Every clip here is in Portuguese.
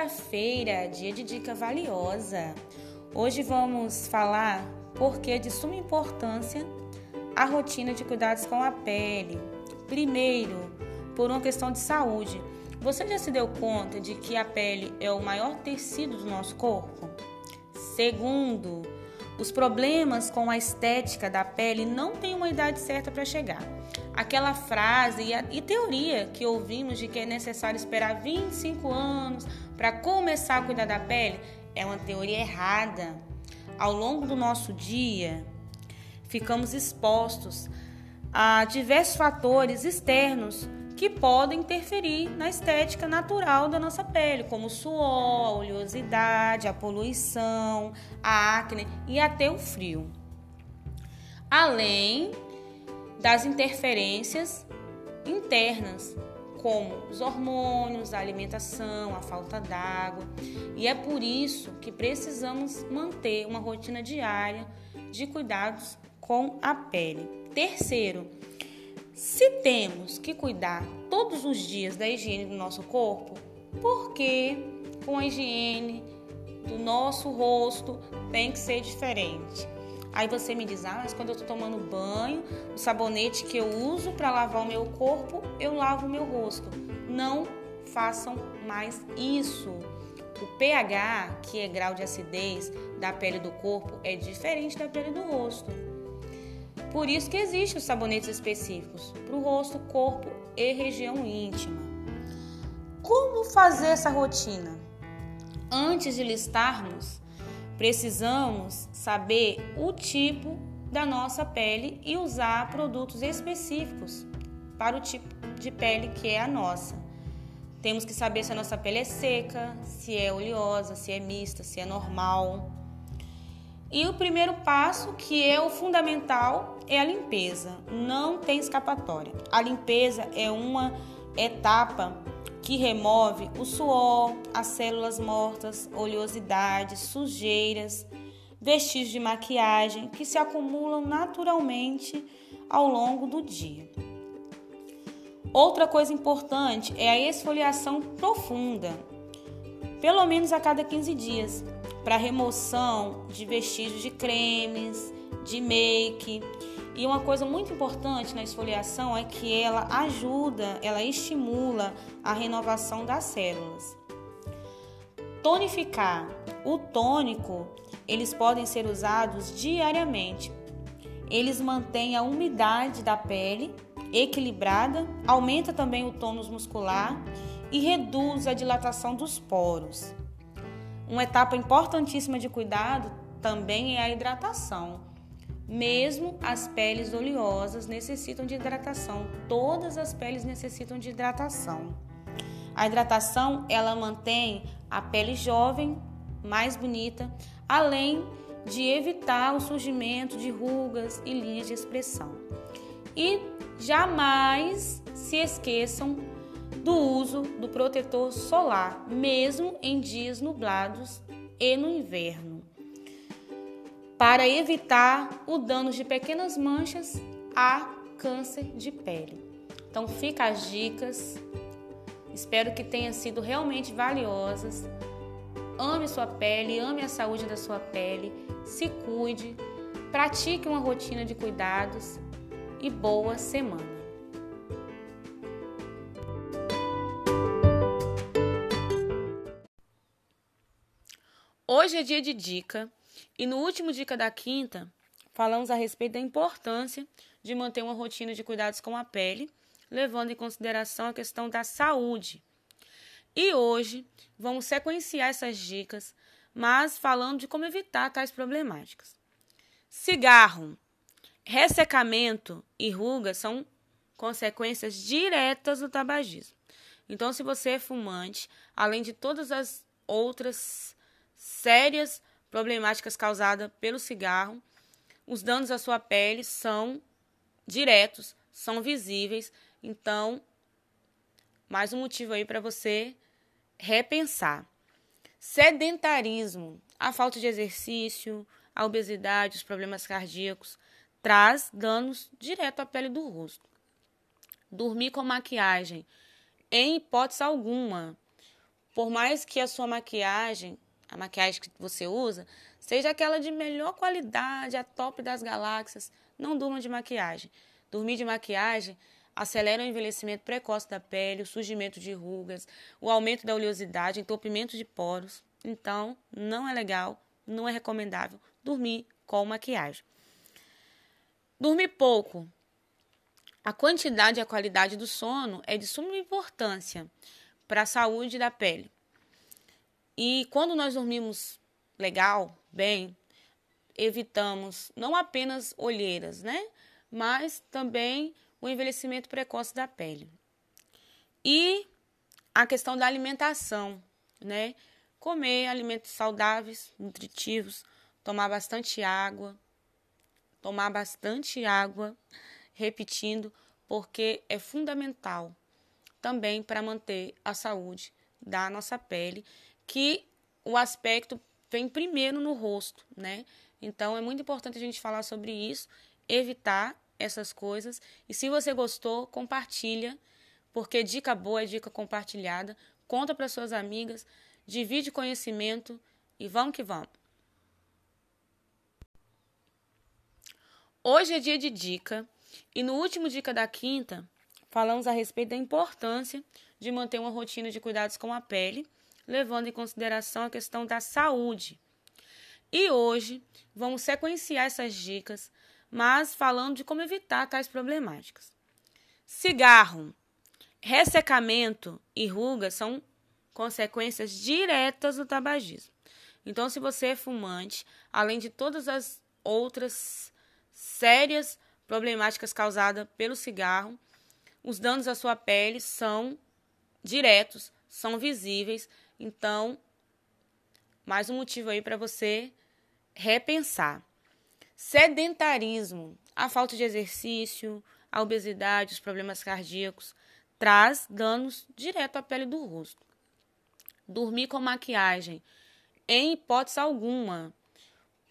quinta-feira, dia de dica valiosa. Hoje vamos falar porque é de suma importância a rotina de cuidados com a pele. Primeiro, por uma questão de saúde. Você já se deu conta de que a pele é o maior tecido do nosso corpo? Segundo, os problemas com a estética da pele não têm uma idade certa para chegar. Aquela frase e, a, e, teoria que ouvimos de que é necessário esperar 25 anos para começar a cuidar da pele é uma teoria errada. Ao longo do nosso dia, ficamos expostos a diversos fatores externos que podem interferir na estética natural da nossa pele, como o suor, a oleosidade, a poluição, a acne e até o frio. Além das interferências internas, como os hormônios, a alimentação, a falta d'água. E é por isso que precisamos manter uma rotina diária de cuidados com a pele. Terceiro, se temos que cuidar todos os dias da higiene do nosso corpo, por que com a higiene do nosso rosto tem que ser diferente? Aí você me diz: "Ah, mas quando eu estou tomando banho, o sabonete que eu uso para lavar o meu corpo, eu lavo o meu rosto". Não façam mais isso. O pH, que é grau de acidez da pele do corpo, é diferente da pele do rosto. Por isso que existem os sabonetes específicos para o rosto, corpo e região íntima. Como fazer essa rotina? Antes de listarmos, precisamos saber o tipo da nossa pele e usar produtos específicos para o tipo de pele que é a nossa. Temos que saber se a nossa pele é seca, se é oleosa, se é mista, se é normal. E o primeiro passo, que é o fundamental, é a limpeza. Não tem escapatória. A limpeza é uma etapa que remove o suor, as células mortas, oleosidades, sujeiras, vestígios de maquiagem que se acumulam naturalmente ao longo do dia. Outra coisa importante é a esfoliação profunda, pelo menos a cada 15 dias para remoção de vestígios de cremes, de make. E uma coisa muito importante na esfoliação é que ela ajuda, ela estimula a renovação das células. Tonificar. O tônico, eles podem ser usados diariamente. Eles mantêm a umidade da pele equilibrada, aumenta também o tônus muscular e reduz a dilatação dos poros. Uma etapa importantíssima de cuidado também é a hidratação. Mesmo as peles oleosas necessitam de hidratação. Todas as peles necessitam de hidratação. A hidratação, ela mantém a pele jovem, mais bonita, além de evitar o surgimento de rugas e linhas de expressão. E jamais se esqueçam do uso do protetor solar, mesmo em dias nublados e no inverno, para evitar o dano de pequenas manchas a câncer de pele. Então fica as dicas. Espero que tenham sido realmente valiosas. Ame sua pele, ame a saúde da sua pele, se cuide, pratique uma rotina de cuidados e boa semana. Hoje é dia de dica e no último dica da quinta falamos a respeito da importância de manter uma rotina de cuidados com a pele, levando em consideração a questão da saúde. E hoje vamos sequenciar essas dicas, mas falando de como evitar tais problemáticas. Cigarro, ressecamento e rugas são consequências diretas do tabagismo. Então, se você é fumante, além de todas as outras sérias problemáticas causadas pelo cigarro. Os danos à sua pele são diretos, são visíveis. Então, mais um motivo aí para você repensar. Sedentarismo, a falta de exercício, a obesidade, os problemas cardíacos, traz danos direto à pele do rosto. Dormir com maquiagem, em hipótese alguma, Por mais que a sua maquiagem, a maquiagem que você usa, seja aquela de melhor qualidade, a top das galáxias, não durma de maquiagem. Dormir de maquiagem acelera o envelhecimento precoce da pele, o surgimento de rugas, o aumento da oleosidade, entupimento de poros. Então, não é legal, não é recomendável dormir com maquiagem. Dormir pouco. A quantidade e a qualidade do sono é de suma importância para a saúde da pele. E quando nós dormimos legal, bem, evitamos não apenas olheiras, né? Mas também o envelhecimento precoce da pele. E a questão da alimentação, né? Comer alimentos saudáveis, nutritivos, tomar bastante água, tomar bastante água, repetindo, porque é fundamental também para manter a saúde da nossa pele, que o aspecto vem primeiro no rosto, né? Então é muito importante a gente falar sobre isso, evitar essas coisas. E se você gostou, compartilha, porque dica boa é dica compartilhada. Conta para suas amigas, divide conhecimento e vamos que vamos. Hoje é dia de dica e no último dica da quinta falamos a respeito da importância de manter uma rotina de cuidados com a pele, levando em consideração a questão da saúde. E hoje vamos sequenciar essas dicas, mas falando de como evitar tais problemáticas. Cigarro, ressecamento e rugas são consequências diretas do tabagismo. Então, se você é fumante, além de todas as outras sérias problemáticas causadas pelo cigarro. Os danos à sua pele são diretos, são visíveis. Então, mais um motivo aí para você repensar. Sedentarismo, a falta de exercício, a obesidade, os problemas cardíacos, traz danos direto à pele do rosto. Dormir com maquiagem, em hipótese alguma.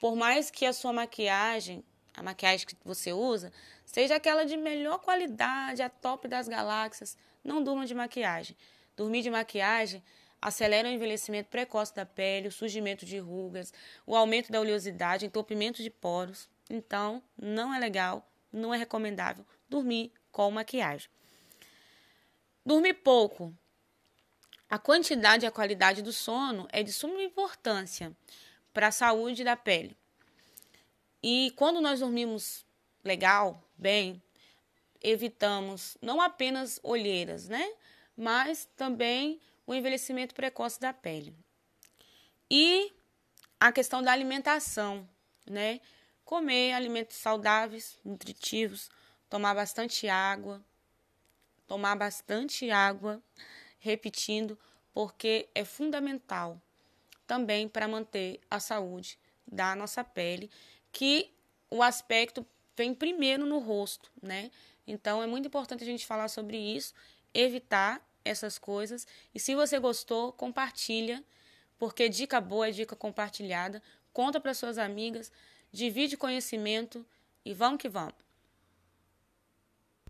Por mais que a sua maquiagem a maquiagem que você usa, seja aquela de melhor qualidade, a top das galáxias. Não durma de maquiagem. Dormir de maquiagem acelera o envelhecimento precoce da pele, o surgimento de rugas, o aumento da oleosidade, entupimento de poros. Então, não é legal, não é recomendável dormir com maquiagem. Dormir pouco. A quantidade e a qualidade do sono é de suma importância para a saúde da pele. E quando nós dormimos legal, bem, evitamos não apenas olheiras, né? Mas também o envelhecimento precoce da pele. E a questão da alimentação, né? Comer alimentos saudáveis, nutritivos, tomar bastante água, tomar bastante água, repetindo, porque é fundamental também para manter a saúde da nossa pele que o aspecto vem primeiro no rosto, né? Então é muito importante a gente falar sobre isso, evitar essas coisas. E se você gostou, compartilha, porque dica boa é dica compartilhada. Conta para suas amigas, divide conhecimento e vamos que vamos.